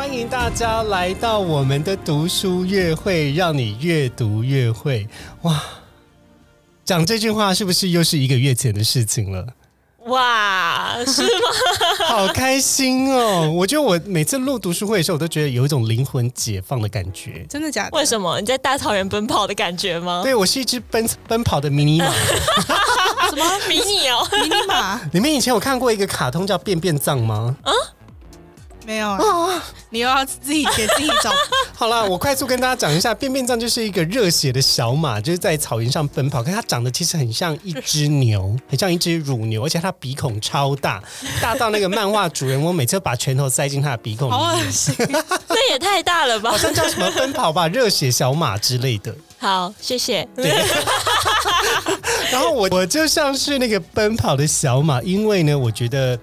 欢迎大家来到我们的读书月会，让你越读越会。哇，讲这句话是不是又是一个月前的事情了？哇，是吗？好开心哦！我觉得我每次录读书会的时候，我都觉得有一种灵魂解放的感觉。真的假的？为什么你在大草原奔跑的感觉吗？对我是一只奔奔跑的迷你马。什么迷你哦？迷你马你们以前有看过一个卡通叫《便便藏》吗？没有啊？你又要自己给自己找？好了，我快速跟大家讲一下，便便藏就是一个热血的小马，就是在草原上奔跑，可它长得其实很像一只牛，很像一只乳牛，而且它鼻孔超大，大到那个漫画主人翁每次把拳头塞进它的鼻孔好里面，恶心！这也太大了吧好！像叫什么奔跑吧热血小马之类的。好，谢谢。然后我我就像是那个奔跑的小马，因为呢，我觉得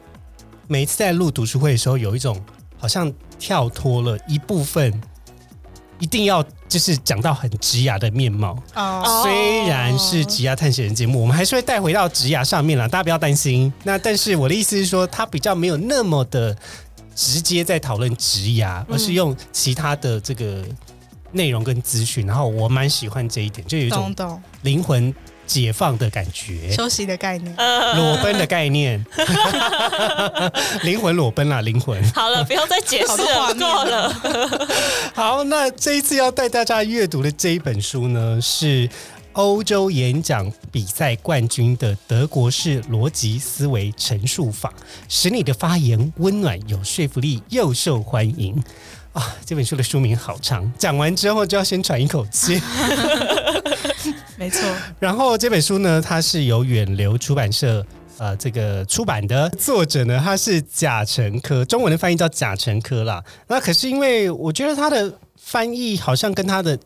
每一次在录读书会的时候，有一种好像跳脱了一部分，一定要就是讲到很直牙的面貌。哦，虽然是直牙探险人节目，我们还是会带回到直牙上面啦，大家不要担心。那但是我的意思是说，它比较没有那么的直接在讨论直牙，而是用其他的这个内容跟资讯。然后我蛮喜欢这一点，就有一种灵魂解放的感觉。休息的概念。呃，裸奔的概念，灵魂裸奔啦，灵魂。好了，不要再解释了，够了。好，那这一次要带大家阅读的这一本书呢，是欧洲演讲比赛冠军的德国式逻辑思维陈述法，使你的发言温暖、有说服力又受欢迎。啊，这本书的书名好长，讲完之后就要先喘一口气。没错，然后这本书呢，它是由远流出版社呃这个出版的，作者呢他是贾成科，中文的翻译叫贾成科啦。那可是因为我觉得他的翻译好像跟他的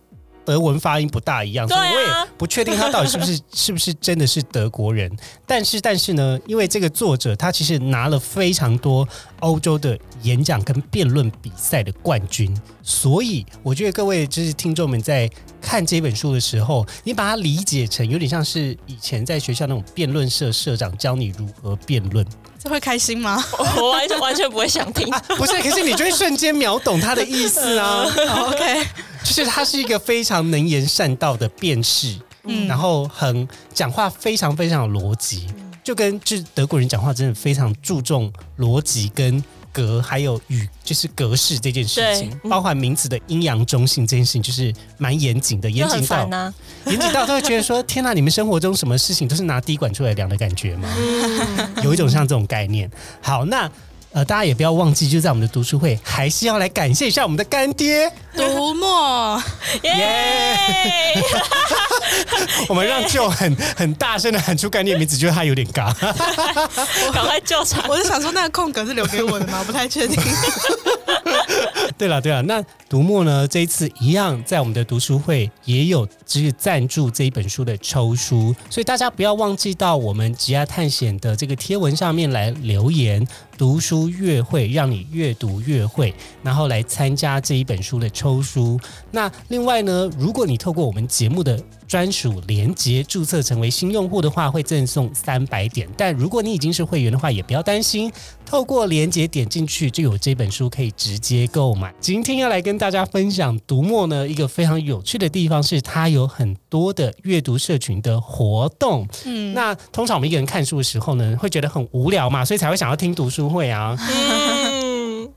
德文发音不大一样，啊所以我也不确定他到底是不是 是不是真的是德国人。但是但是呢，因为这个作者他其实拿了非常多欧洲的演讲跟辩论比赛的冠军，所以我觉得各位就是听众们在看这本书的时候，你把它理解成有点像是以前在学校那种辩论社社长教你如何辩论，这会开心吗我完全完全不会想听。不是？可是你就会瞬间秒懂他的意思啊！哦？OK，就是他是一个非常能言善道的辩士，嗯。然后很讲话非常非常有逻辑，就跟就是德国人讲话真的非常注重逻辑跟格，还有语就是格式这件事情，嗯。包含名词的阴阳中性这件事情，就是蛮严谨的，严谨到严谨到都会觉得说，天哪，你们生活中什么事情都是拿滴管出来量的感觉吗？嗯，有一种像这种概念。好，那呃，大家也不要忘记，就在我们的读书会，还是要来感谢一下我们的干爹。读墨，耶！我们让舅很很大声的喊出干爹名字，觉得他有点尬。赶快救场。我就想说那个空格是留给我的吗？我不太确定。对了对了，那读墨呢这一次一样在我们的读书会也有只是赞助这一本书的抽书，所以大家不要忘记到我们吉亚探险的这个贴文上面来留言。读书越会，让你越读越会，然后来参加这一本书的抽书。那另外呢，如果你透过我们节目的专属连接注册成为新用户的话，会赠送三百点。但如果你已经是会员的话，也不要担心，透过连接点进去就有这本书可以直接购买。今天要来跟大家分享读墨呢一个非常有趣的地方是，它有很多的阅读社群的活动。嗯，那通常我们一个人看书的时候呢，会觉得很无聊嘛，所以才会想要听读书会啊。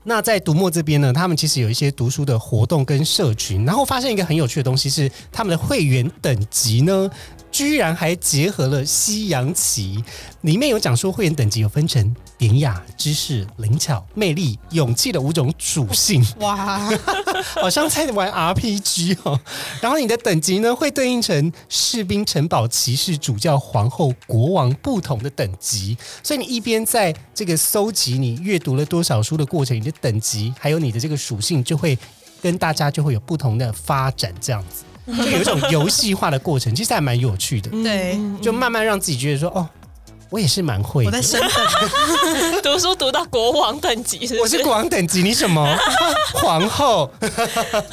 那在读墨这边呢，他们其实有一些读书的活动跟社群，然后发现一个很有趣的东西是，他们的会员等级呢，居然还结合了西洋棋，里面有讲说会员等级有分成典雅、知识、灵巧、魅力、勇气的五种属性，哇，好像在玩 RPG 哦。然后你的等级呢，会对应成士兵、城堡、骑士、主教、皇后、国王不同的等级。所以你一边在这个搜集你阅读了多少书的过程，你的等级还有你的这个属性就会。跟大家就会有不同的发展，这样子就有一种游戏化的过程，其实还蛮有趣的，对嗯就慢慢让自己觉得说，哦，我也是蛮会的我在。升等，读书读到国王等级，我是国王等级，你什么 皇后？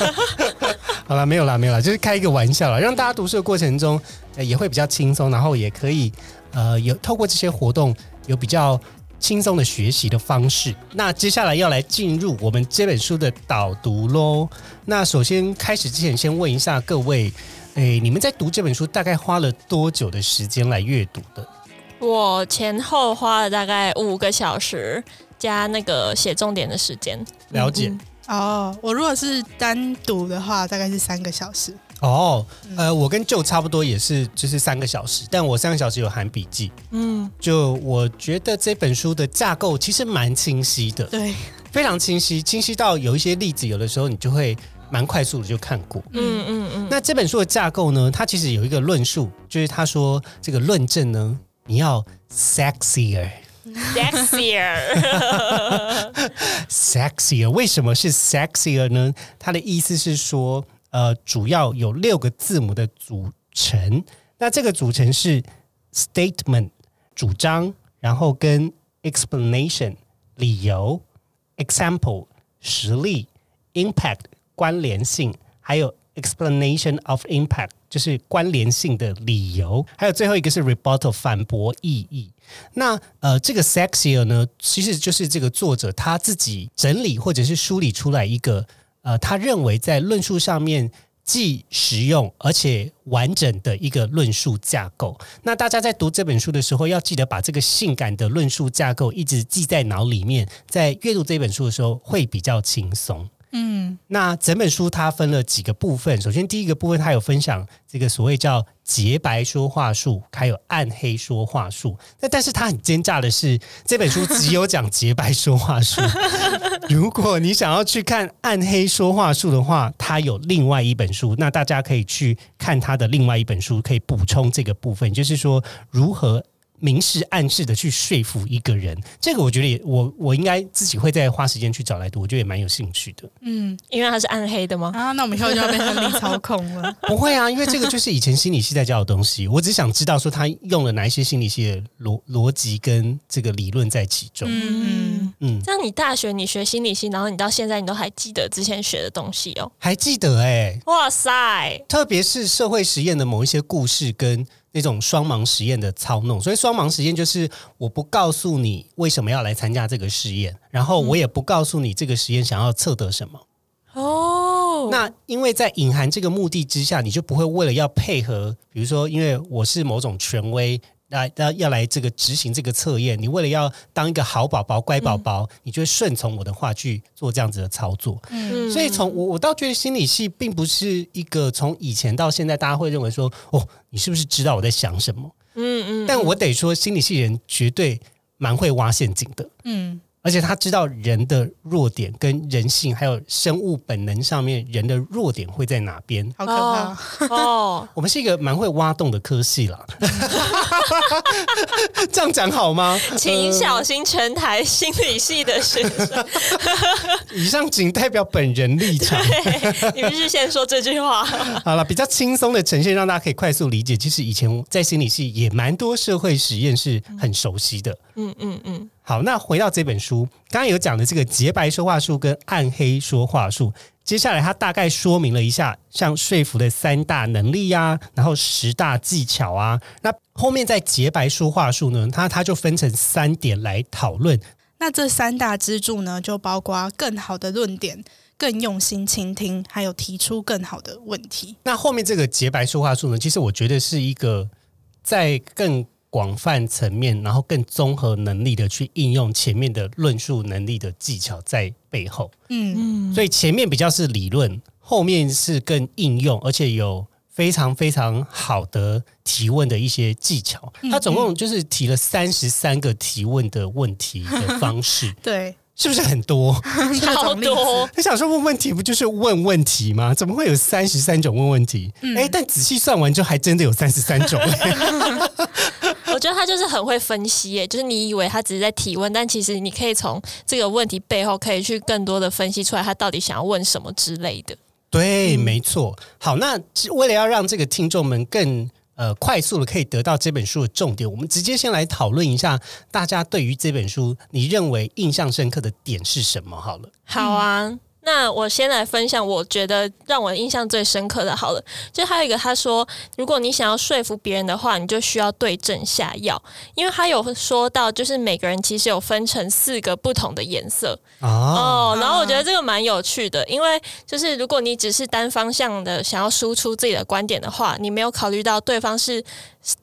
好了，没有啦，没有啦，就是开一个玩笑啦，让大家读书的过程中、呃、也会比较轻松，然后也可以呃有透过这些活动有比较轻松的学习的方式。那接下来要来进入我们这本书的导读喽。那首先开始之前，先问一下各位，诶，你们在读这本书大概花了多久的时间来阅读的？我前后花了大概五个小时，加那个写重点的时间。了解。嗯哦，我如果是单独的话，大概是三个小时。哦，呃，我跟舅差不多也是，就是三个小时，但我三个小时有含笔记。嗯，就我觉得这本书的架构其实蛮清晰的，对，非常清晰，清晰到有一些例子，有的时候你就会蛮快速的就看过。嗯嗯嗯，那这本书的架构呢，它其实有一个论述，就是他说这个论证呢，你要 sexier。sexier，sexier，为什么是 sexier 呢？它的意思是说，呃，主要有六个字母的组成。那这个组成是 statement 主张，然后跟 explanation 理由，example 实例，impact 关联性，还有 explanation of impact 就是关联性的理由，还有最后一个是 rebuttal 反驳意义。那呃，这个 sexier 呢，其实就是这个作者他自己整理或者是梳理出来一个呃，他认为在论述上面既实用而且完整的一个论述架构。那大家在读这本书的时候，要记得把这个性感的论述架构一直记在脑里面，在阅读这本书的时候会比较轻松。嗯，那整本书它分了几个部分，首先第一个部分它有分享这个所谓叫洁白说话术，还有暗黑说话术。那但是它很奸诈的是，这本书只有讲洁白说话术。如果你想要去看暗黑说话术的话，它有另外一本书，那大家可以去看它的另外一本书，可以补充这个部分，就是说如何。明示暗示的去说服一个人，这个我觉得也我我应该自己会再花时间去找来读，我觉得也蛮有兴趣的。嗯因为它是暗黑的吗？啊，那我们以后就要变成力操控了。不会啊，因为这个就是以前心理系在教的东西。我只想知道说他用了哪一些心理系的逻逻辑跟这个理论在其中。嗯，嗯，这样你大学你学心理系，然后你到现在你都还记得之前学的东西哦？还记得哎、哇塞，特别是社会实验的某一些故事跟那种双盲实验的操弄。所以双盲实验就是我不告诉你为什么要来参加这个实验，然后我也不告诉你这个实验想要测得什么。哦，那因为在隐含这个目的之下，你就不会为了要配合，比如说，因为我是某种权威，那要要来这个执行这个测验，你为了要当一个好宝宝、乖宝宝，你就会顺从我的话去做这样子的操作。嗯所以从我我倒觉得心理系并不是一个从以前到现在大家会认为说，哦，你是不是知道我在想什么？嗯嗯，但我得说，心理系人绝对蛮会挖陷阱的。嗯，而且他知道人的弱点跟人性，还有生物本能上面人的弱点会在哪边。好可怕。哦，我们是一个蛮会挖洞的科系啦，这样讲好吗？请小心全台心理系的学生，以上仅代表本人立场。你必须先说这句话。好了，比较轻松的呈现，让大家可以快速理解。其实以前在心理系也蛮多社会实验是很熟悉的。嗯嗯嗯，好，那回到这本书，刚刚有讲的这个洁白说话术跟暗黑说话术，接下来他大概说明了一下，像说服的三大能力呀、然后十大技巧啊。那后面在洁白说话术呢，它它就分成三点来讨论。那这三大支柱呢，就包括更好的论点、更用心倾听，还有提出更好的问题。那后面这个洁白说话术呢，其实我觉得是一个在更广泛层面，然后更综合能力的去应用前面的论述能力的技巧在背后。嗯，所以前面比较是理论，后面是更应用，而且有非常非常好的提问的一些技巧。他总共就是提了三十三个提问的问题的方式，对，是不是很多？超多，他想说问问题不就是问问题吗？怎么会有三十三种问问题？哎、但仔细算完之后，还真的有三十三种。我觉得他就是很会分析耶，就是你以为他只是在提问，但其实你可以从这个问题背后可以去更多的分析出来他到底想要问什么之类的。对，没错。好，那为了要让这个听众们更呃快速的可以得到这本书的重点，我们直接先来讨论一下，大家对于这本书你认为印象深刻的点是什么？好了，好啊。那我先来分享，我觉得让我印象最深刻的，好了，就还有一个，他说，如果你想要说服别人的话，你就需要对症下药，因为他有说到，就是每个人其实有分成四个不同的颜色。哦，然后我觉得这个蛮有趣的，因为就是如果你只是单方向的想要输出自己的观点的话，你没有考虑到对方是。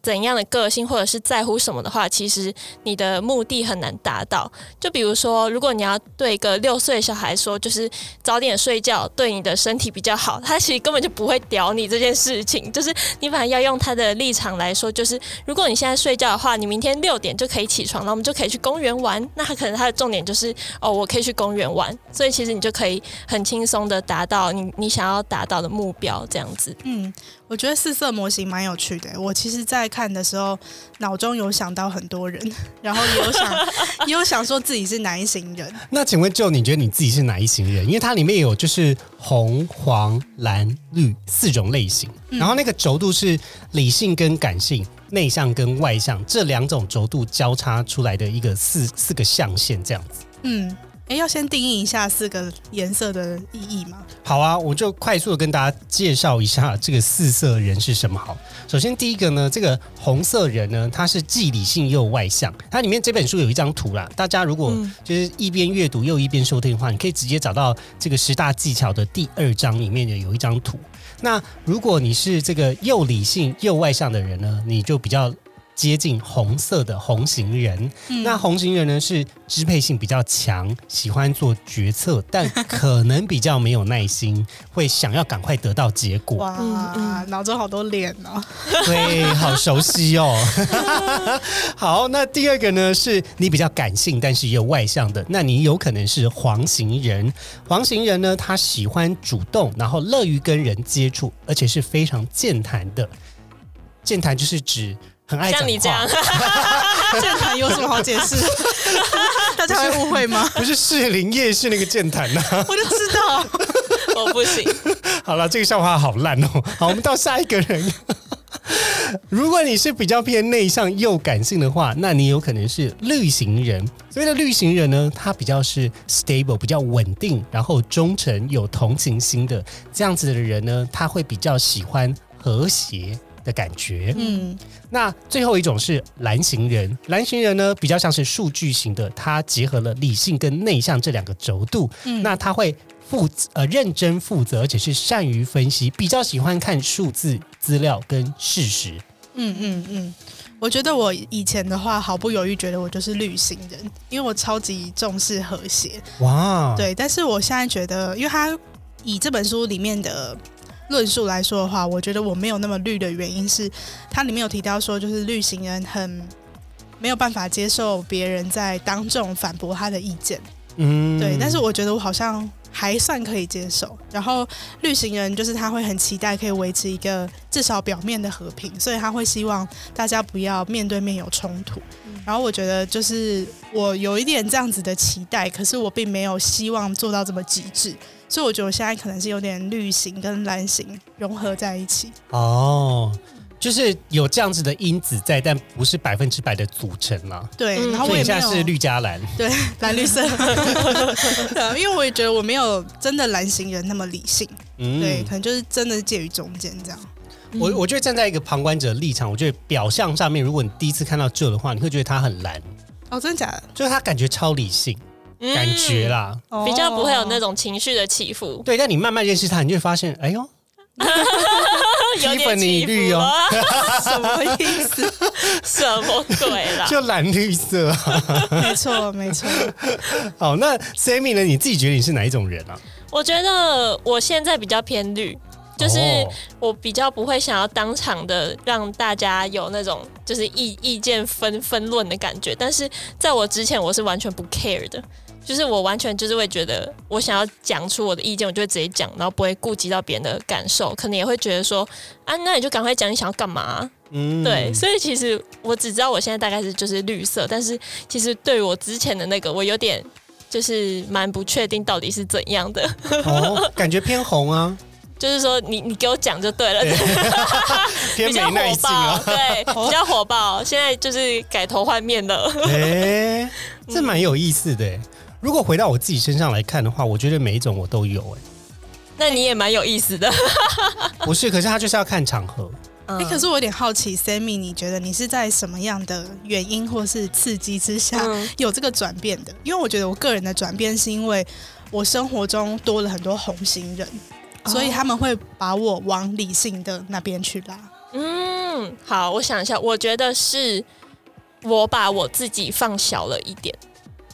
怎样的个性或者是在乎什么的话，其实你的目的很难达到。就比如说，如果你要对一个六岁小孩说，就是早点睡觉对你的身体比较好，他其实根本就不会屌你这件事情。就是你反而要用他的立场来说，就是如果你现在睡觉的话，你明天六点就可以起床，那我们就可以去公园玩。那他可能他的重点就是哦，我可以去公园玩，所以其实你就可以很轻松的达到你你想要达到的目标，这样子。嗯。我觉得四色模型蛮有趣的。我其实，在看的时候，脑中有想到很多人，然后也有想，也有想说自己是哪一型人。那请问，就你觉得你自己是哪一型人？因为它里面有就是红、黄、蓝、绿四种类型，然后那个轴度是理性跟感性、内向跟外向这两种轴度交叉出来的一个四四个象限，这样子。嗯。哎，要先定义一下四个颜色的意义吗？好啊，我就快速的跟大家介绍一下这个四色人是什么。好，首先第一个呢，这个红色人呢，他是既理性又外向。它里面这本书有一张图啦，大家如果就是一边阅读又一边收听的话，你可以直接找到这个十大技巧的第二章里面的有一张图。那如果你是这个又理性又外向的人呢，你就比较。接近红色的红型人，那红型人呢是支配性比较强，喜欢做决策，但可能比较没有耐心，会想要赶快得到结果。哇，脑中好多脸哦，对，好熟悉哦。好，那第二个呢是你比较感性，但是也有外向的，那你有可能是黄型人。黄型人呢，他喜欢主动，然后乐于跟人接触，而且是非常健谈的。健谈就是指。很爱像你这样，健 谈有什么好解释？大家会误会吗？不是士林夜市那个健谈呐，我就知道，我不行。好了，这个笑话好烂哦。好，我们到下一个人。如果你是比较偏内向又感性的话，那你有可能是绿型人。所谓的绿型人呢，他比较是 stable，比较稳定，然后忠诚、有同情心的这样子的人呢，他会比较喜欢和谐。的感觉，嗯，那最后一种是蓝型人，蓝型人呢比较像是数据型的，他结合了理性跟内向这两个轴度，嗯，那他会负呃认真负责，而且是善于分析，比较喜欢看数字资料跟事实，嗯嗯嗯，我觉得我以前的话毫不犹豫觉得我就是绿型人，因为我超级重视和谐，哇，对，但是我现在觉得，因为他以这本书里面的。论述来说的话，我觉得我没有那么绿的原因是，它里面有提到说，就是绿行人很没有办法接受别人在当众反驳他的意见。嗯，对。但是我觉得我好像还算可以接受。然后绿行人就是他会很期待可以维持一个至少表面的和平，所以他会希望大家不要面对面有冲突。然后我觉得就是我有一点这样子的期待，可是我并没有希望做到这么极致。所以我觉得我现在可能是有点绿型跟蓝型融合在一起哦，就是有这样子的因子在，但不是百分之百的组成嘛。对，然后我现在是绿加蓝，对，蓝绿色。对，因为我也觉得我没有真的蓝型人那么理性，对，可能就是真的介于中间这样。我我觉得站在一个旁观者立场，我觉得表象上面，如果你第一次看到这的话，你会觉得他很蓝。哦，真的假的？就是他感觉超理性。感觉啦，比较不会有那种情绪的起伏。对，但你慢慢认识他，你就会发现，哎呦，有点起绿哦，什么意思？什么鬼啦？就蓝绿色，没错，没错。好，那 Sammy 呢？你自己觉得你是哪一种人啊？我觉得我现在比较偏绿。就是我比较不会想要当场的让大家有那种就是意意见分分论的感觉，但是在我之前我是完全不 care 的，就是我完全就是会觉得我想要讲出我的意见，我就会直接讲，然后不会顾及到别人的感受，可能也会觉得说啊，那你就赶快讲你想要干嘛，嗯，对，所以其实我只知道我现在大概是就是绿色，但是其实对我之前的那个，我有点就是蛮不确定到底是怎样的。哦，感觉偏红啊。就是说，你你给我讲就对了，比较火爆，对，比较火爆。现在就是改头换面了。哎，这蛮有意思的。如果回到我自己身上来看的话，我觉得每一种我都有。哎，那你也蛮有意思的。不是，可是他就是要看场合。哎，可是我有点好奇，Sammy，你觉得你是在什么样的原因或是刺激之下有这个转变的？因为我觉得我个人的转变是因为我生活中多了很多红心人。所以他们会把我往理性的那边去拉。嗯，好，我想一下，我觉得是我把我自己放小了一点。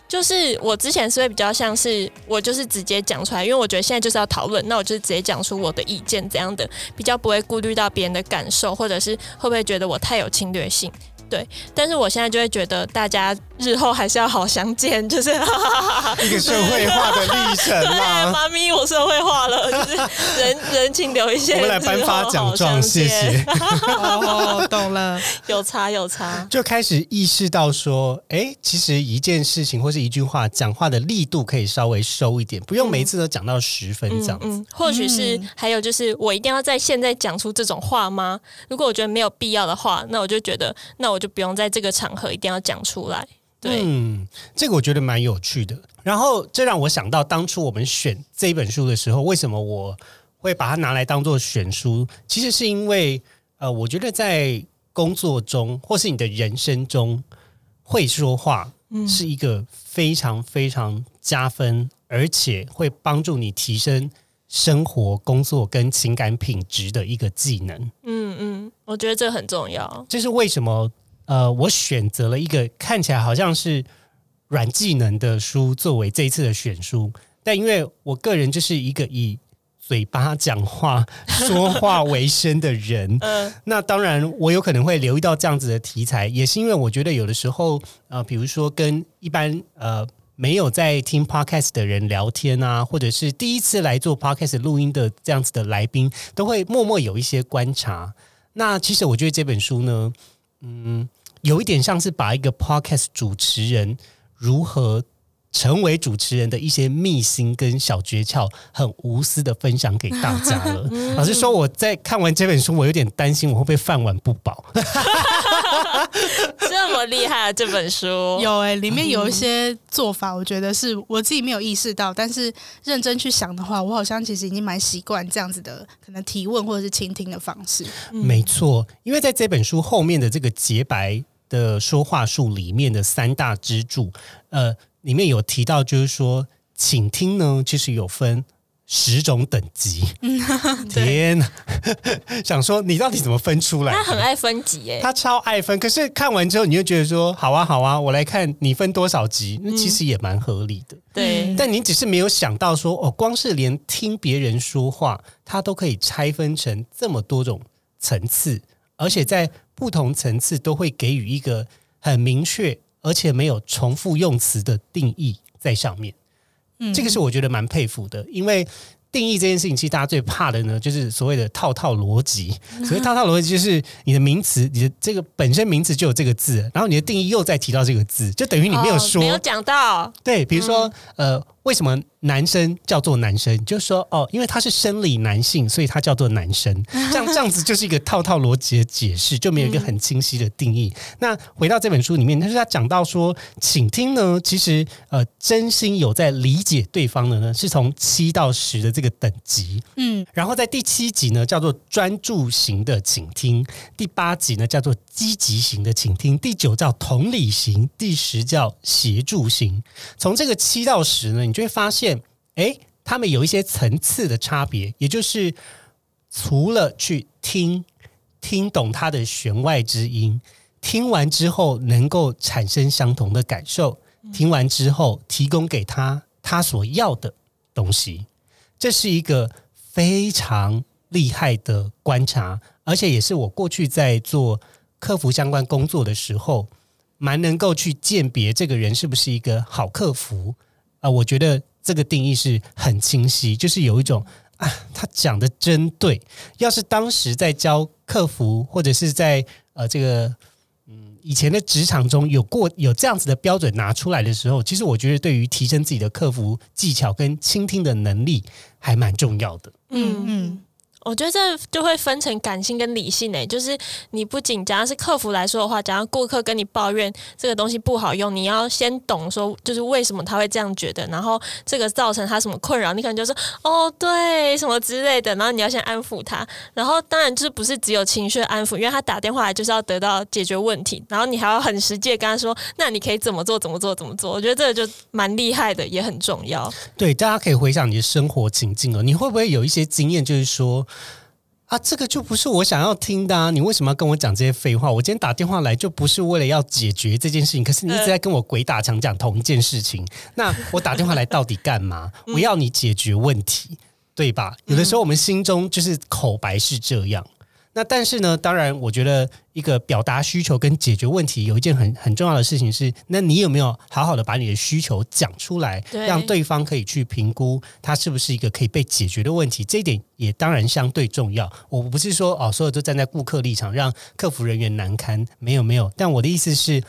就是我之前是会比较像是我就是直接讲出来，因为我觉得现在就是要讨论，那我就直接讲出我的意见怎样的，比较不会顾虑到别人的感受，或者是会不会觉得我太有侵略性。对，但是我现在就会觉得大家日后还是要好相见，就是一个社会化的历程嘛。妈咪，我社会化了，就是 人人情留一些。我们来颁发奖状，谢谢。哦，懂了，有差有差，就开始意识到说，哎，其实一件事情或是一句话，讲话的力度可以稍微收一点，不用每次都讲到十分这样子。或许是还有就是，我一定要在现在讲出这种话吗？如果我觉得没有必要的话，那我就觉得那我。我就不用在这个场合一定要讲出来。对，嗯，这个我觉得蛮有趣的。然后这让我想到，当初我们选这一本书的时候，为什么我会把它拿来当做选书？其实是因为，呃，我觉得在工作中或是你的人生中，会说话是一个非常非常加分，而且会帮助你提升生活、工作跟情感品质的一个技能。嗯嗯，我觉得这很重要。这是为什么？呃，我选择了一个看起来好像是软技能的书作为这一次的选书，但因为我个人就是一个以嘴巴讲话、说话为生的人，嗯，那当然我有可能会留意到这样子的题材，也是因为我觉得有的时候，呃，比如说跟一般呃没有在听 podcast 的人聊天啊，或者是第一次来做 podcast 录音的这样子的来宾，都会默默有一些观察。那其实我觉得这本书呢。嗯，有一点像是把一个 podcast 主持人如何成为主持人的一些秘辛跟小诀窍，很无私的分享给大家了。老实说，我在看完这本书，我有点担心我会不会饭碗不保。这么厉害啊！这本书有哎，里面有一些做法，我觉得是我自己没有意识到，但是认真去想的话，我好像其实已经蛮习惯这样子的，可能提问或者是倾听的方式。没错，因为在这本书后面的这个洁白的说话术里面的三大支柱，呃，里面有提到，就是说，倾听呢，其实有分。十种等级，天哪！想说你到底怎么分出来？他很爱分级耶，他超爱分。可是看完之后，你就觉得说，好啊，好啊，我来看你分多少级，那其实也蛮合理的。对，但你只是没有想到说，哦，光是连听别人说话，他都可以拆分成这么多种层次，而且在不同层次都会给予一个很明确而且没有重复用词的定义在上面。嗯这个是我觉得蛮佩服的，因为定义这件事情，其实大家最怕的呢，就是所谓的套套逻辑。所谓套套逻辑，就是你的名词，你的这个本身名词就有这个字，然后你的定义又再提到这个字，就等于你没有说，没有讲到。对，比如说，呃。为什么男生叫做男生？就是说，哦，因为他是生理男性，所以他叫做男生。这样这样子就是一个套套逻辑的解释，就没有一个很清晰的定义。那回到这本书里面，但是他讲到说，倾听呢，其实呃，真心有在理解对方的呢，是从七到十的这个等级。嗯，然后在第七集呢，叫做专注型的倾听；第八集呢，叫做积极型的倾听；第九叫同理型；第十叫协助型。从这个七到十呢，你。就会发现，哎，他们有一些层次的差别，也就是除了去听听懂他的弦外之音，听完之后能够产生相同的感受，听完之后提供给他他所要的东西，这是一个非常厉害的观察，而且也是我过去在做客服相关工作的时候，蛮能够去鉴别这个人是不是一个好客服。啊，我觉得这个定义是很清晰，就是有一种啊，他讲的真对。要是当时在教客服或者是在呃这个嗯以前的职场中有过有这样子的标准拿出来的时候，其实我觉得对于提升自己的客服技巧跟倾听的能力还蛮重要的。嗯嗯。我觉得这就会分成感性跟理性诶，就是你不仅假如是客服来说的话，假如顾客跟你抱怨这个东西不好用，你要先懂说就是为什么他会这样觉得，然后这个造成他什么困扰，你可能就说哦对什么之类的，然后你要先安抚他，然后当然就是不是只有情绪安抚，因为他打电话来就是要得到解决问题，然后你还要很实际跟他说，那你可以怎么做怎么做怎么做，我觉得这个就蛮厉害的，也很重要。对，大家可以回想你的生活情境哦，你会不会有一些经验，就是说。啊，这个就不是我想要听的啊！你为什么要跟我讲这些废话？我今天打电话来就不是为了要解决这件事情，可是你一直在跟我鬼打墙讲同一件事情。那我打电话来到底干嘛？我要你解决问题，对吧？有的时候我们心中就是口白是这样。那但是呢，当然，我觉得一个表达需求跟解决问题有一件很很重要的事情是，那你有没有好好的把你的需求讲出来，让对方可以去评估它是不是一个可以被解决的问题？这一点也当然相对重要。我不是说哦，所有都站在顾客立场，让客服人员难堪，没有没有。但我的意思是，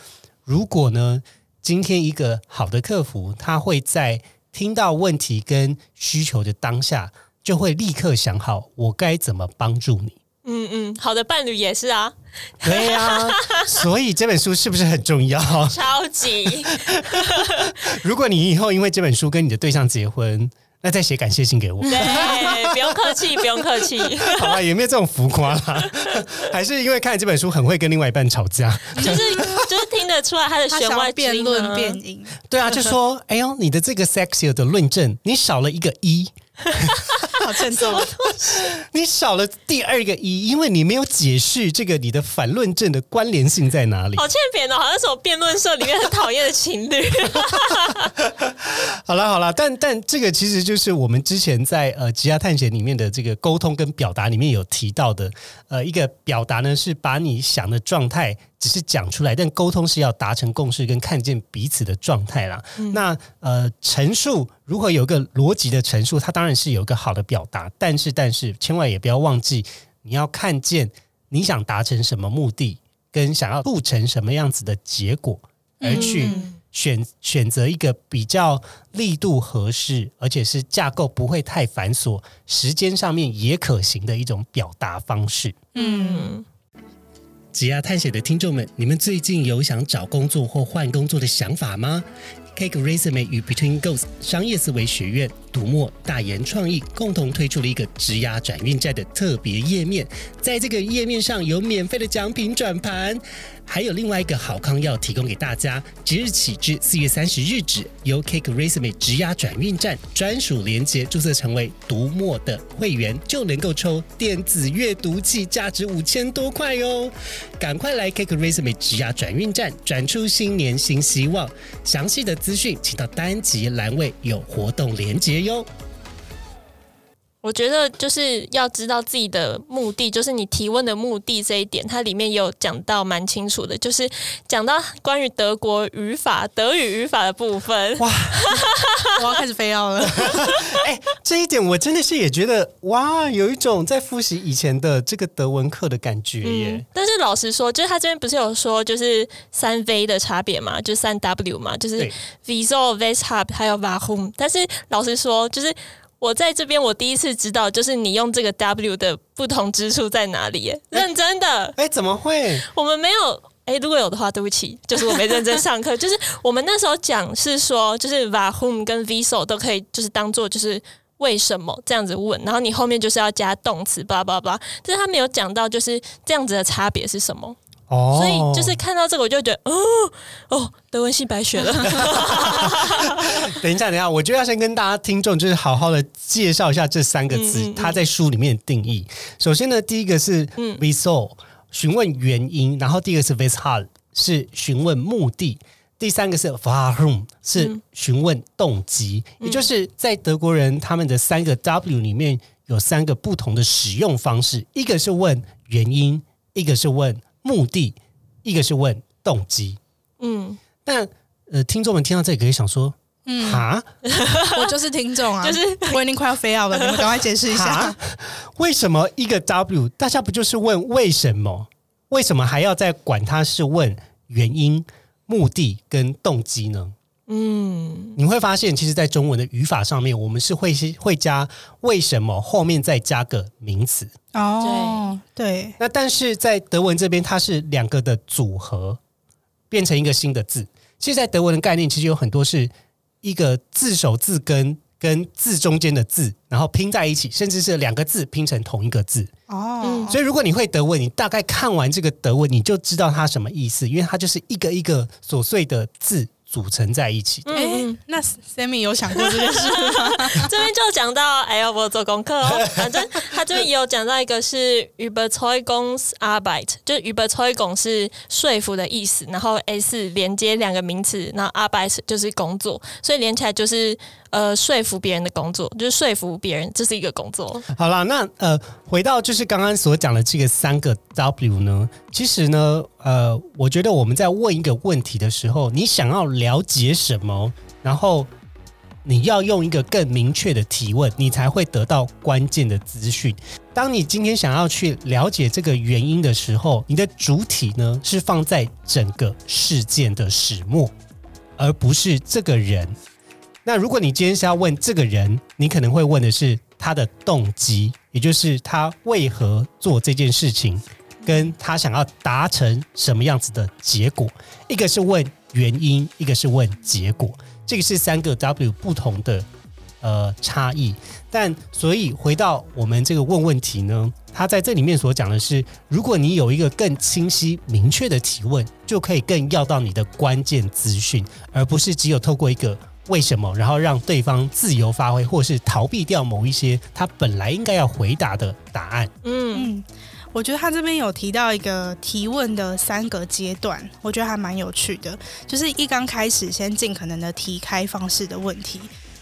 如果呢，今天一个好的客服，他会在听到问题跟需求的当下，就会立刻想好我该怎么帮助你。嗯嗯，好的伴侣也是啊，对呀，所以这本书是不是很重要？超级！如果你以后因为这本书跟你的对象结婚，那再写感谢信给我。对，不用客气，不用客气。好吧，有没有这种浮夸啦？还是因为看这本书很会跟另外一半吵架？就是就是听得出来他的弦外辩论辩音。对啊，就说哎呦，你的这个 sexy 的论证，你少了一个一。好欠揍！你少了第二个一，因为你没有解释这个你的反论证的关联性在哪里。好欠扁哦，好像是我辩论社里面很讨厌的情侣。好了好了，但但这个其实就是我们之前在呃吉亚探险里面的这个沟通跟表达里面有提到的，呃，一个表达呢是把你想的状态。只是讲出来，但沟通是要达成共识跟看见彼此的状态啦。那呃，陈述如何有一个逻辑的陈述，它当然是有一个好的表达，但是但是千万也不要忘记，你要看见你想达成什么目的，跟想要促成什么样子的结果，而去选选择一个比较力度合适，而且是架构不会太繁琐，时间上面也可行的一种表达方式。嗯。职涯探险的听众们，你们最近有想找工作或换工作的想法吗？Cake Resume 与 Between Ghosts 商业思维学院、读墨、大研创意共同推出了一个职涯转运站的特别页面，在这个页面上有免费的奖品转盘。还有另外一个好康要提供给大家，即日起至四月三十日止，由 Cake Resume 直押转运站专属连接注册成为读墨的会员，就能够抽电子阅读器，价值五千多块哟！赶快来 Cake Resume 直押转运站，转出新年新希望。详细的资讯，请到单集栏位有活动连接哟。我觉得就是要知道自己的目的，就是你提问的目的这一点，它里面有讲到蛮清楚的，就是讲到关于德国语法、德语语法的部分。哇，我要开始飞要了。哎，这一点我真的是也觉得哇，有一种在复习以前的这个德文课的感觉耶。但是老实说，就是他这边不是有说就是三 V 的差别嘛，就三 W 嘛，就是 Visual、Westhub 还有 Warum。但是老实说，就是。我在这边，我第一次知道，就是你用这个 W 的不同之处在哪里耶？认真的？哎，怎么会？我们没有。哎，如果有的话，对不起，就是我没认真上课。就是我们那时候讲是说，就是 Wahom 跟 Viso 都可以，就是当做就是为什么这样子问，然后你后面就是要加动词，叭叭叭。但是他没有讲到，就是这样子的差别是什么。哦，所以就是看到这个，我就觉得，哦哦，德文系白学了。等一下，等一下，我就要先跟大家听众，就是好好的介绍一下这三个字，它在书里面的定义。首先呢，第一个是 v i s o l 询问原因；然后第二个是 v i s h a l 是询问目的；第三个是 Warum，是询问动机。也就是在德国人他们的三个 W 里面有三个不同的使用方式：一个是问原因，一个是问。目的，一个是问动机，嗯，但呃，听众们听到这里可以想说，嗯，哈，我就是听众啊，就是 我已经快要飞 out 了，你们赶快解释一下，为什么一个 W，大家不就是问为什么？为什么还要再管他是问原因、目的跟动机呢？嗯，你会发现，其实，在中文的语法上面，我们是会会加为什么后面再加个名词哦。对，那但是在德文这边，它是两个的组合变成一个新的字。其实，在德文的概念，其实有很多是一个字首字根跟字中间的字，然后拼在一起，甚至是两个字拼成同一个字哦。所以，如果你会德文，你大概看完这个德文，你就知道它什么意思，因为它就是一个一个琐碎的字。组成在一起。嗯，那 Sammy 有想过这件事吗？这边就讲到，哎呀，我做功课哦。反正他这边也有讲到一个是 Überzeugungsarbeit，就是 Überzeugung 是说服的意思，然后 S 连接两个名词，然后 Arbeit 就是工作，所以连起来就是。呃，说服别人的工作就是说服别人，这是一个工作。好啦，那呃，回到就是刚刚所讲的这个三个 W 呢，其实呢，呃，我觉得我们在问一个问题的时候，你想要了解什么，然后你要用一个更明确的提问，你才会得到关键的资讯。当你今天想要去了解这个原因的时候，你的主体呢是放在整个事件的始末，而不是这个人。那如果你今天是要问这个人，你可能会问的是他的动机，也就是他为何做这件事情，跟他想要达成什么样子的结果。一个是问原因，一个是问结果，这个是三个 W 不同的呃差异。但所以回到我们这个问问题呢，他在这里面所讲的是，如果你有一个更清晰明确的提问，就可以更要到你的关键资讯，而不是只有透过一个。为什么？然后让对方自由发挥，或是逃避掉某一些他本来应该要回答的答案。嗯，我觉得他这边有提到一个提问的三个阶段，我觉得还蛮有趣的。就是一刚开始，先尽可能的提开放式的问题。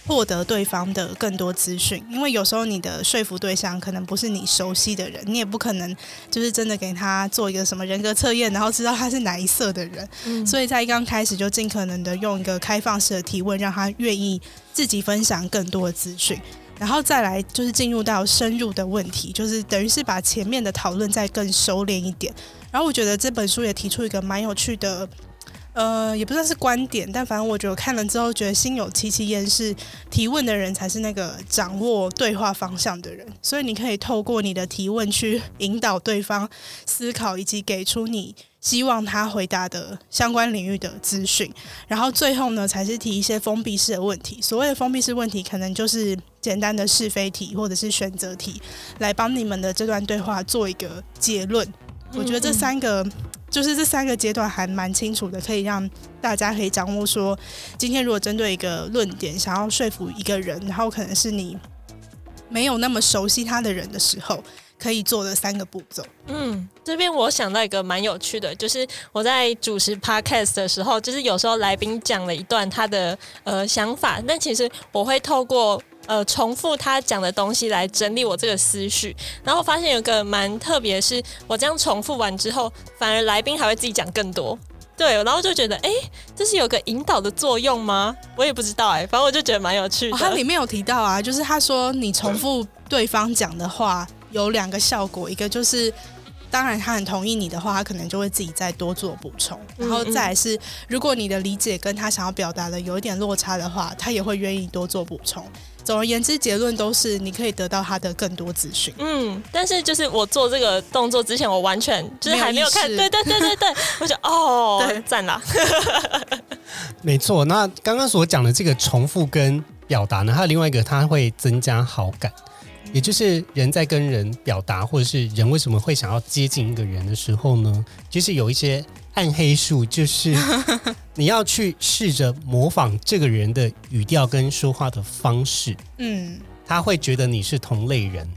获得对方的更多资讯，因为有时候你的说服对象可能不是你熟悉的人，你也不可能就是真的给他做一个什么人格测验，然后知道他是哪一色的人。所以在一刚开始就尽可能的用一个开放式的提问，让他愿意自己分享更多的资讯，然后再来就是进入到深入的问题，就是等于是把前面的讨论再更收敛一点。然后我觉得这本书也提出一个蛮有趣的。呃，也不算是观点，但反正我觉得看了之后觉得心有戚戚焉。是提问的人才是那个掌握对话方向的人，所以你可以透过你的提问去 引导对方思考，以及给出你希望他回答的相关领域的资讯。然后最后呢，才是提一些封闭式的问题。所谓的封闭式问题，可能就是简单的是非题或者是选择题，来帮你们的这段对话做一个结论。我觉得这三个。就是这三个阶段还蛮清楚的，可以让大家可以掌握说，今天如果针对一个论点想要说服一个人，然后可能是你没有那么熟悉他的人的时候，可以做的三个步骤。嗯，这边我想到一个蛮有趣的，就是我在主持 podcast 的时候，就是有时候来宾讲了一段他的呃想法，但其实我会透过。呃，重复他讲的东西来整理我这个思绪，然后发现有个蛮特别，是我这样重复完之后，反而来宾还会自己讲更多。对，然后就觉得，哎，这是有个引导的作用吗？我也不知道，哎，反正我就觉得蛮有趣的。他里面有提到啊，就是他说你重复对方讲的话有两个效果，一个就是。当然，他很同意你的话，他可能就会自己再多做补充。然后再来是，如果你的理解跟他想要表达的有一点落差的话，他也会愿意多做补充。总而言之，结论都是你可以得到他的更多资讯。嗯，但是就是我做这个动作之前，我完全就是还没有看。对对对对对，我就哦，赞啦。没错，那刚刚所讲的这个重复跟表达呢，还有另外一个，它会增加好感。也就是人在跟人表达，或者是人为什么会想要接近一个人的时候呢？其实有一些暗黑术，就是 你要去试着模仿这个人的语调跟说话的方式，嗯，他会觉得你是同类人。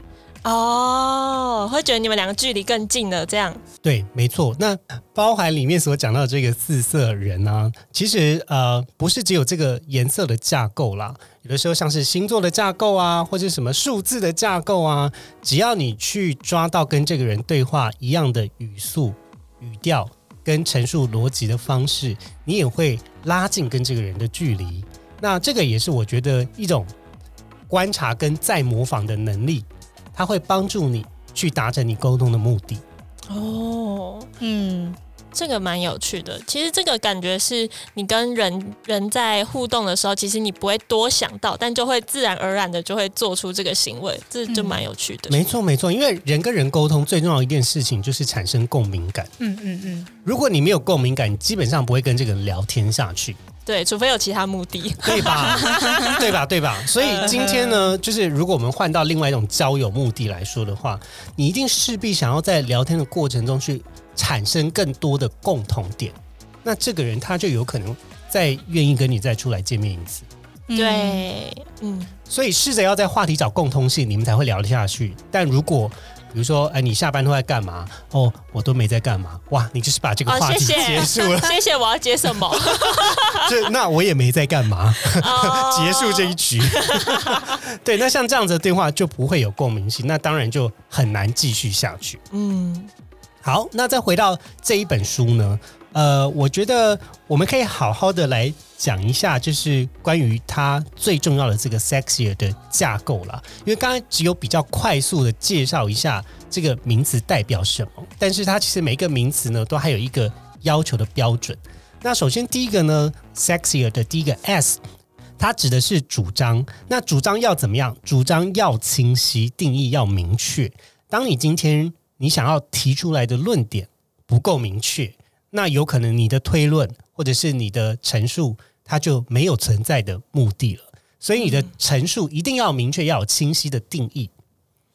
哦，会觉得你们两个距离更近了，这样对，没错。那包含里面所讲到的这个四色人呢，其实呃不是只有这个颜色的架构啦，有的时候像是星座的架构啊，或者什么数字的架构啊，只要你去抓到跟这个人对话一样的语速、语调跟陈述逻辑的方式，你也会拉近跟这个人的距离。那这个也是我觉得一种观察跟再模仿的能力。它会帮助你去达成你沟通的目的。哦，嗯。这个蛮有趣的，其实这个感觉是你跟人人在互动的时候，其实你不会多想到，但就会自然而然的就会做出这个行为，这就蛮有趣的。没错，没错，因为人跟人沟通最重要一件事情就是产生共鸣感。嗯嗯嗯，如果你没有共鸣感，基本上不会跟这个人聊天下去。对，除非有其他目的，对吧？对吧？对吧？所以今天呢，就是如果我们换到另外一种交友目的来说的话，你一定势必想要在聊天的过程中去。产生更多的共同点，那这个人他就有可能再愿意跟你再出来见面一次。对，嗯，所以试着要在话题找共通性，你们才会聊得下去。但如果比如说，哎，你下班都在干嘛？哦，我都没在干嘛。哇，你就是把这个话题结束了。谢谢，我要接什么？这那我也没在干嘛，结束这一局。对，那像这样子的对话就不会有共鸣性，那当然就很难继续下去。嗯。好，那再回到这一本书呢？呃，我觉得我们可以好好的来讲一下，就是关于它最重要的这个 sexier 的架构了。因为刚刚只有比较快速的介绍一下这个名词代表什么，但是它其实每一个名词呢，都还有一个要求的标准。那首先第一个呢，sexier 的第一个 s，它指的是主张。那主张要怎么样？主张要清晰，定义要明确。当你今天你想要提出来的论点不够明确，那有可能你的推论或者是你的陈述，它就没有存在的目的了。所以你的陈述一定要明确，要有清晰的定义。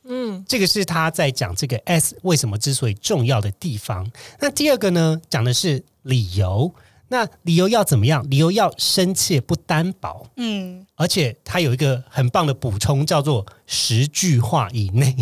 嗯，这个是他在讲这个 S 为什么之所以重要的地方。那第二个呢，讲的是理由。那理由要怎么样？理由要深切不单薄，嗯，而且它有一个很棒的补充，叫做十句话以内，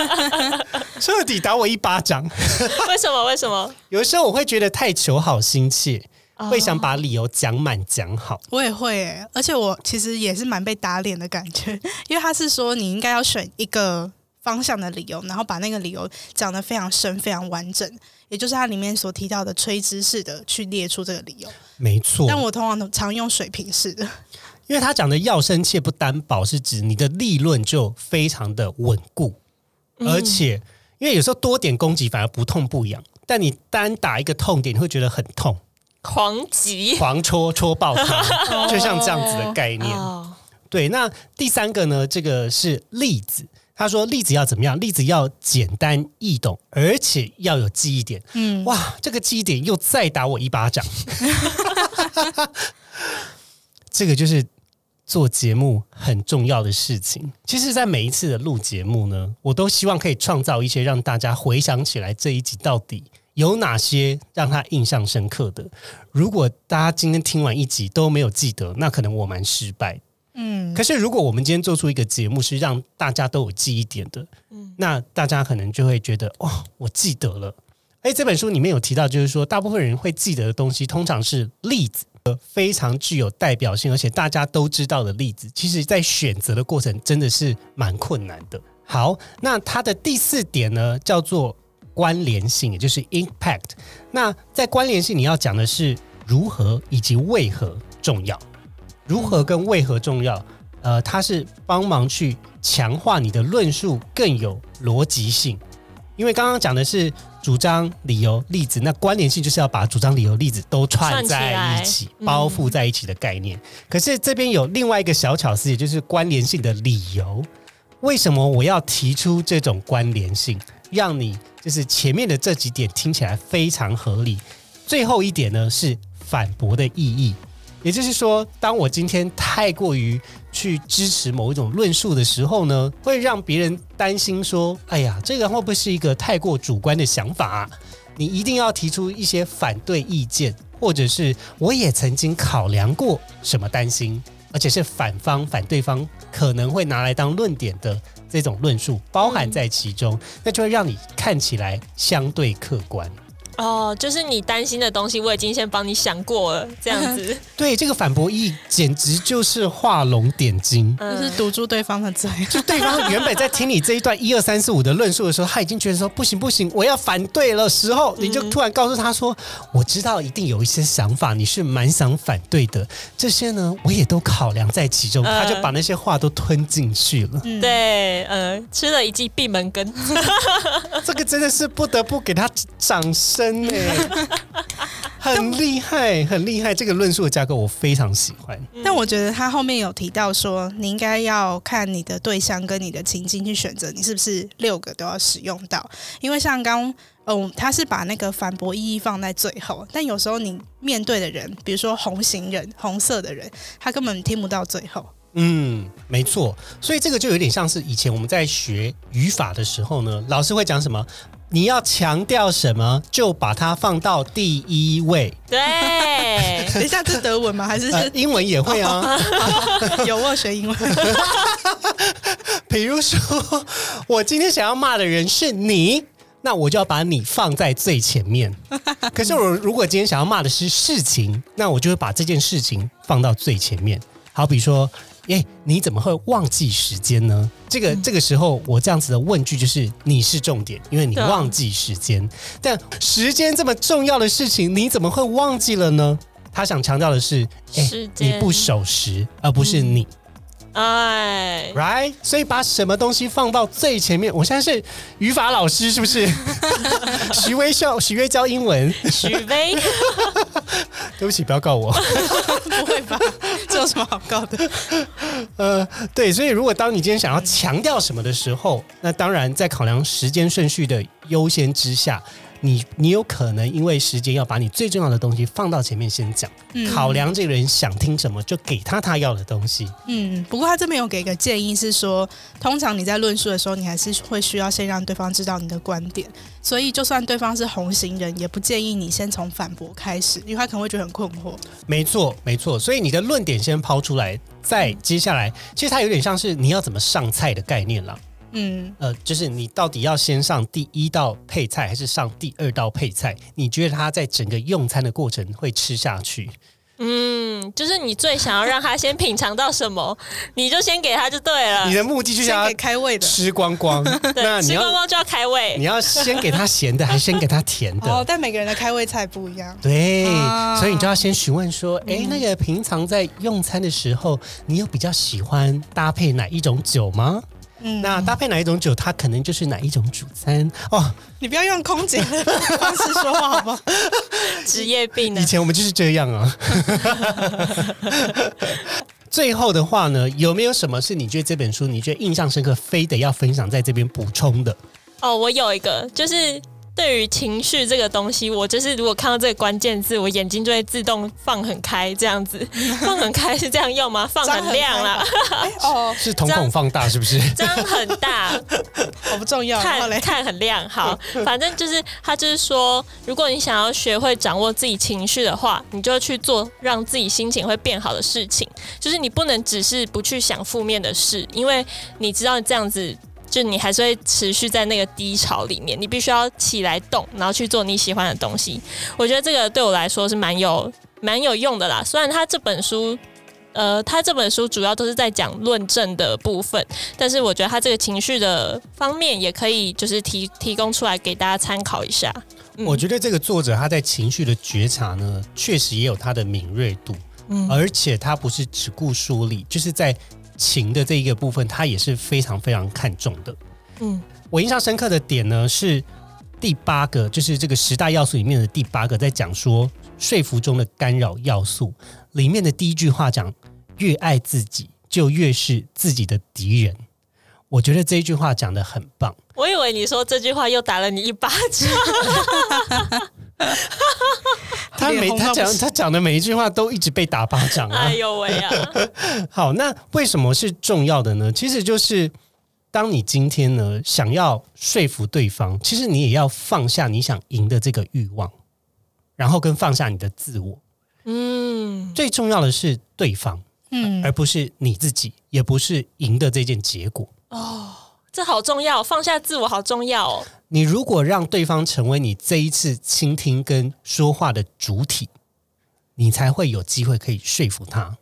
彻底打我一巴掌。为什么？为什么？有的时候我会觉得太求好心切，会想把理由讲满讲好。我也会，而且我其实也是蛮被打脸的感觉，因为他是说你应该要选一个方向的理由，然后把那个理由讲得非常深、非常完整。也就是它里面所提到的垂直式的去列出这个理由，没错。但我通常常用水平式的，因为他讲的要深切不担保，是指你的利润就非常的稳固，而且因为有时候多点攻击反而不痛不痒，但你单打一个痛点，你会觉得很痛，狂击、狂戳戳爆它，就像这样子的概念。对，那第三个呢？这个是例子。他说：“例子要怎么样？例子要简单易懂，而且要有记忆点。嗯，哇，这个记忆点又再打我一巴掌。这个就是做节目很重要的事情。其实，在每一次的录节目呢，我都希望可以创造一些让大家回想起来这一集到底有哪些让他印象深刻的。如果大家今天听完一集都没有记得，那可能我蛮失败。”嗯，可是如果我们今天做出一个节目是让大家都有记忆点的，嗯，那大家可能就会觉得哦，我记得了。哎，这本书里面有提到，就是说大部分人会记得的东西，通常是例子，非常具有代表性，而且大家都知道的例子。其实，在选择的过程真的是蛮困难的。好，那它的第四点呢，叫做关联性，也就是 impact。那在关联性，你要讲的是如何以及为何重要。如何跟为何重要？呃，它是帮忙去强化你的论述更有逻辑性，因为刚刚讲的是主张、理由、例子，那关联性就是要把主张、理由、例子都串在一起、包覆在一起的概念。可是这边有另外一个小巧思，也就是关联性的理由。为什么我要提出这种关联性，让你就是前面的这几点听起来非常合理？最后一点呢，是反驳的意义。也就是说，当我今天太过于去支持某一种论述的时候呢，会让别人担心说：“哎呀，这个会不会是一个太过主观的想法？”你一定要提出一些反对意见，或者是我也曾经考量过什么担心，而且是反方、反对方可能会拿来当论点的这种论述包含在其中，那就会让你看起来相对客观。哦，就是你担心的东西，我已经先帮你想过了，这样子。对，这个反驳意简直就是画龙点睛，就是堵住对方的嘴。就对方 原本在听你这一段一二三四五的论述的时候，他已经觉得说不行不行，我要反对了时候，你就突然告诉他说：“我知道一定有一些想法，你是蛮想反对的，这些呢我也都考量在其中。”他就把那些话都吞进去了。对，呃，吃了一记闭门羹。这个真的是不得不给他掌声哎，很厉害，很厉害！这个论述的架构我非常喜欢。但我觉得他后面有提到说，你应该要看你的对象跟你的情境去选择，你是不是六个都要使用到？因为像刚，嗯，他是把那个反驳意义放在最后，但有时候你面对的人，比如说红型人、红色的人，他根本听不到最后。嗯，没错，所以这个就有点像是以前我们在学语法的时候呢，老师会讲什么？你要强调什么，就把它放到第一位。对，等一下，是德文吗？还是英文也会啊？有我学英文。比如说，我今天想要骂的人是你，那我就要把你放在最前面。可是我如果今天想要骂的是事情，那我就会把这件事情放到最前面。好比说。耶，你怎么会忘记时间呢？这个这个时候，我这样子的问句就是你是重点，因为你忘记时间。但时间这么重要的事情，你怎么会忘记了呢？他想强调的是，哎，你不守时，而不是你。哎，right，所以把什么东西放到最前面？我现在是语法老师，是不是？徐威教徐威教英文，徐威，对不起，不要告我。不会吧？这有什么好告的？呃，对，所以如果当你今天想要强调什么的时候，那当然在考量时间顺序的优先之下。你你有可能因为时间要把你最重要的东西放到前面先讲，考量这个人想听什么就给他他要的东西。嗯，不过他这边有给一个建议是说，通常你在论述的时候，你还是会需要先让对方知道你的观点。所以就算对方是红行人，也不建议你先从反驳开始，因为他可能会觉得很困惑。没错，没错。所以你的论点先抛出来，再接下来，其实它有点像是你要怎么上菜的概念了。嗯，呃，就是你到底要先上第一道配菜，还是上第二道配菜？你觉得他在整个用餐的过程会吃下去？嗯，就是你最想要让他先品尝到什么，你就先给他就对了。你的目的就是要开胃的，吃光光。对，吃光光就要开胃。你要先给他咸的，还是先给他甜的？哦，但每个人的开胃菜不一样。对，所以你就要先询问说，哎，那个平常在用餐的时候，你有比较喜欢搭配哪一种酒吗？那搭配哪一种酒，它可能就是哪一种主餐哦。你不要用空姐的 方式说话好不好？职业病。以前我们就是这样啊。最后的话呢，有没有什么是你觉得这本书你觉得印象深刻，非得要分享在这边补充的？哦，我有一个，就是。对于情绪这个东西，我就是如果看到这个关键字，我眼睛就会自动放很开，这样子 放很开是这样用吗？放很亮啦，哦，是瞳孔放大是不是？张很大，好不重要，看看很亮。好，反正就是他就是说，如果你想要学会掌握自己情绪的话，你就去做让自己心情会变好的事情，就是你不能只是不去想负面的事，因为你知道这样子。就你还是会持续在那个低潮里面，你必须要起来动，然后去做你喜欢的东西。我觉得这个对我来说是蛮有蛮有用的啦。虽然他这本书，呃，他这本书主要都是在讲论证的部分，但是我觉得他这个情绪的方面也可以就是提提供出来给大家参考一下。我觉得这个作者他在情绪的觉察呢，确实也有他的敏锐度，嗯，而且他不是只顾梳理，就是在。情的这一个部分，他也是非常非常看重的。嗯，我印象深刻的点呢是第八个，就是这个十大要素里面的第八个，在讲说说服中的干扰要素里面的第一句话讲：越爱自己，就越是自己的敌人。我觉得这一句话讲的很棒。我以为你说这句话又打了你一巴掌。他每他讲他讲的每一句话都一直被打巴掌啊！哎呦喂啊！好，那为什么是重要的呢？其实就是当你今天呢想要说服对方，其实你也要放下你想赢的这个欲望，然后跟放下你的自我。嗯，最重要的是对方，嗯，而不是你自己，也不是赢的这件结果。哦，这好重要，放下自我好重要哦。你如果让对方成为你这一次倾听跟说话的主体，你才会有机会可以说服他。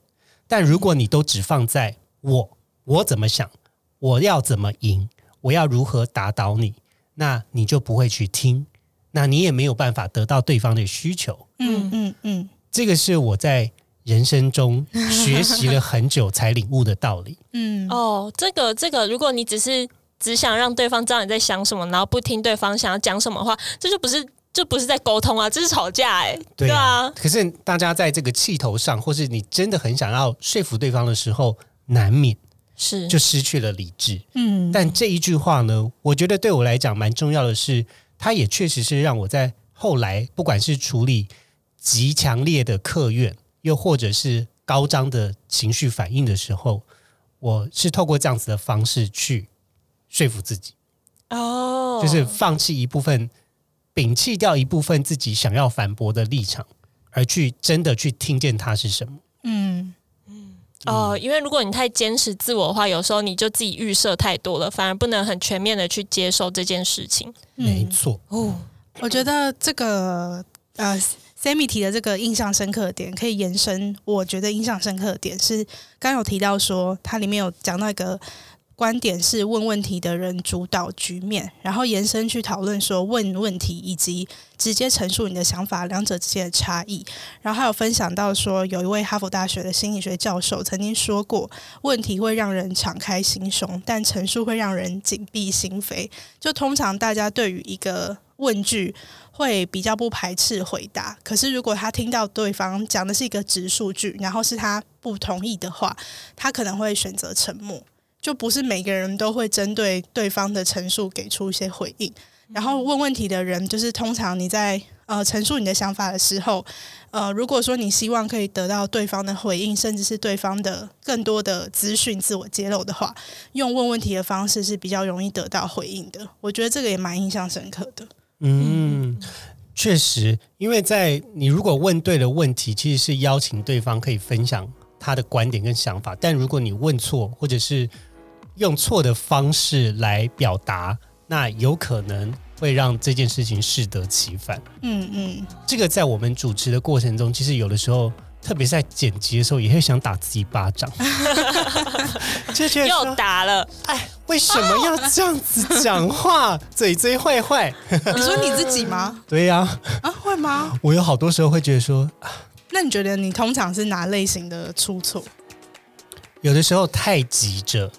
但如果你都只放在我，我怎么想，我要怎么赢，我要如何打倒你，那你就不会去听，那你也没有办法得到对方的需求。嗯嗯嗯，这个是我在人生中学习了很久才领悟的道理。嗯，哦，这个这个，如果你只是。只想让对方知道你在想什么，然后不听对方想要讲什么话，这就不是就不是在沟通啊，这是吵架哎，对啊。可是大家在这个气头上，或是你真的很想要说服对方的时候，难免是就失去了理智。嗯，但这一句话呢，我觉得对我来讲蛮重要的是，它也确实是让我在后来不管是处理极强烈的客怨，又或者是高涨的情绪反应的时候，我是透过这样子的方式去。说服自己哦，就是放弃一部分，摒弃掉一部分自己想要反驳的立场，而去真的去听见它是什么。嗯嗯哦，因为如果你太坚持自我的话，有时候你就自己预设太多了，反而不能很全面的去接受这件事情。没错哦，我觉得这个呃，Sammy 提的这个印象深刻的点，可以延伸。我觉得印象深刻的点是，刚有提到说，它里面有讲到一个。观点是问问题的人主导局面，然后延伸去讨论说问问题以及直接陈述你的想法两者之间的差异。然后还有分享到说，有一位哈佛大学的心理学教授曾经说过，问题会让人敞开心胸，但陈述会让人紧闭心扉。就通常大家对于一个问句会比较不排斥回答，可是如果他听到对方讲的是一个直述句，然后是他不同意的话，他可能会选择沉默。就不是每个人都会针对对方的陈述给出一些回应，然后问问题的人，就是通常你在呃陈述你的想法的时候，呃，如果说你希望可以得到对方的回应，甚至是对方的更多的资讯自我揭露的话，用问问题的方式是比较容易得到回应的。我觉得这个也蛮印象深刻的。嗯，确实，因为在你如果问对了问题，其实是邀请对方可以分享他的观点跟想法，但如果你问错，或者是用错的方式来表达，那有可能会让这件事情适得其反。嗯嗯，这个在我们主持的过程中，其实有的时候，特别在剪辑的时候，也会想打自己巴掌。就觉得又打了，哎，为什么要这样子讲话？嘴嘴坏坏。你说你自己吗？对呀。啊，会吗？我有好多时候会觉得说，那你觉得你通常是哪类型的出错？有的时候太急着。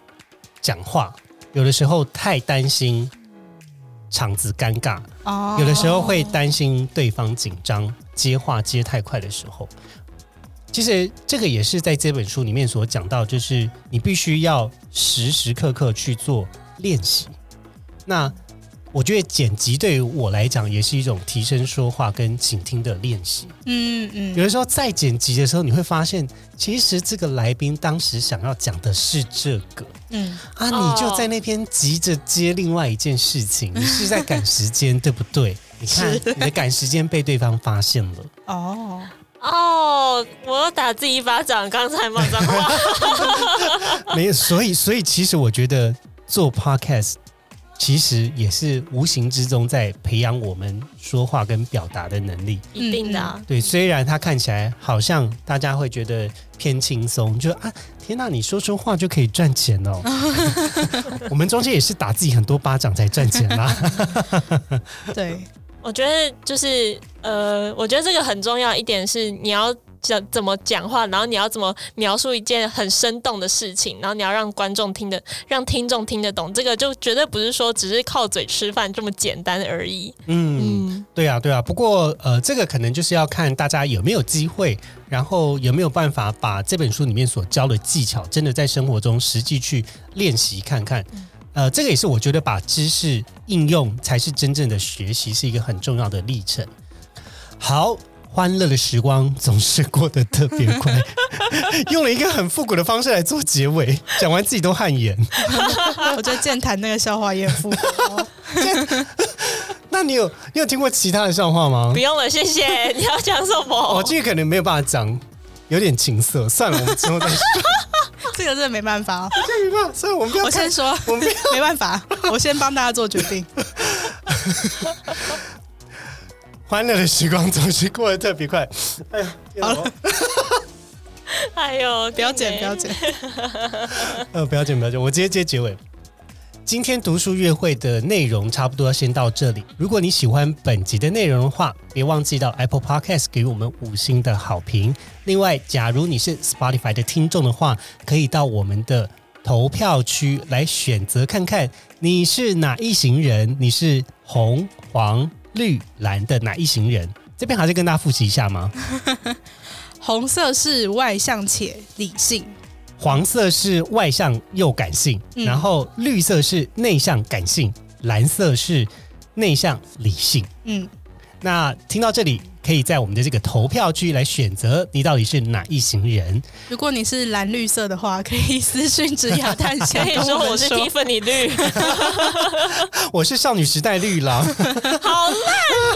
讲话有的时候太担心场子尴尬，有的时候会担心对方紧张，接话接太快的时候，其实这个也是在这本书里面所讲到，就是你必须要时时刻刻去做练习。那我觉得剪辑对于我来讲也是一种提升说话跟倾听的练习。嗯嗯，有的时候在剪辑的时候，你会发现，其实这个来宾当时想要讲的是这个。嗯啊，你就在那边急着接另外一件事情，你是在赶时间，对不对？你看你的赶时间被对方发现了。哦哦，我要打自己一巴掌，刚才骂脏话。没有，所以所以其实我觉得做 podcast。其实也是无形之中在培养我们说话跟表达的能力，一定的。对，虽然它看起来好像大家会觉得偏轻松，就啊，天哪，你说说话就可以赚钱哦。我们中间也是打自己很多巴掌才赚钱啦。对，我觉得就是呃，我觉得这个很重要一点是你要。讲怎么讲话，然后你要怎么描述一件很生动的事情，然后你要让观众听得，让听众听得懂，这个就绝对不是说只是靠嘴吃饭这么简单而已。嗯，对啊，对啊。不过呃，这个可能就是要看大家有没有机会，然后有没有办法把这本书里面所教的技巧，真的在生活中实际去练习看看。呃，这个也是我觉得把知识应用才是真正的学习，是一个很重要的历程。好。欢乐的时光总是过得特别快，用了一个很复古的方式来做结尾，讲完自己都汗颜。我觉得健谈那个笑话也很复古。那你有你有听过其他的笑话吗？不用了，谢谢。你要讲什么？我这个可能没有办法讲，有点情色。算了，我们之后再说。这个真的没办法，这没办法。所以我们不要。我先说，我们没办法。我先帮大家做决定。欢乐的时光总是过得特别快。哎呀，好了，哎呦，不要剪，不要剪。呃，不要剪，不要剪，我直接接结尾。今天读书月会的内容差不多先到这里。如果你喜欢本集的内容的话，别忘记到 Apple Podcast 给我们五星的好评。另外，假如你是 Spotify 的听众的话，可以到我们的投票区来选择看看你是哪一行人，你是红、黄、绿、蓝的哪一行人？这边还是跟大家复习一下吗？红色是外向且理性。黄色是外向又感性，然后绿色是内向感性，蓝色是内向理性。嗯，那听到这里，可以在我们的这个投票区来选择你到底是哪一行人。如果你是蓝绿色的话，可以私信指雅探险，可以说我是蒂芬尼绿，我是少女时代绿狼，好烂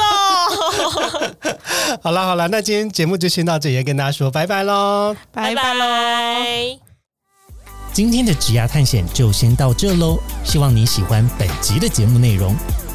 哦！好了好了，那今天节目就先到这里，跟大家说拜拜喽，拜拜喽。今天的职涯探险就先到这喽，希望你喜欢本集的节目内容。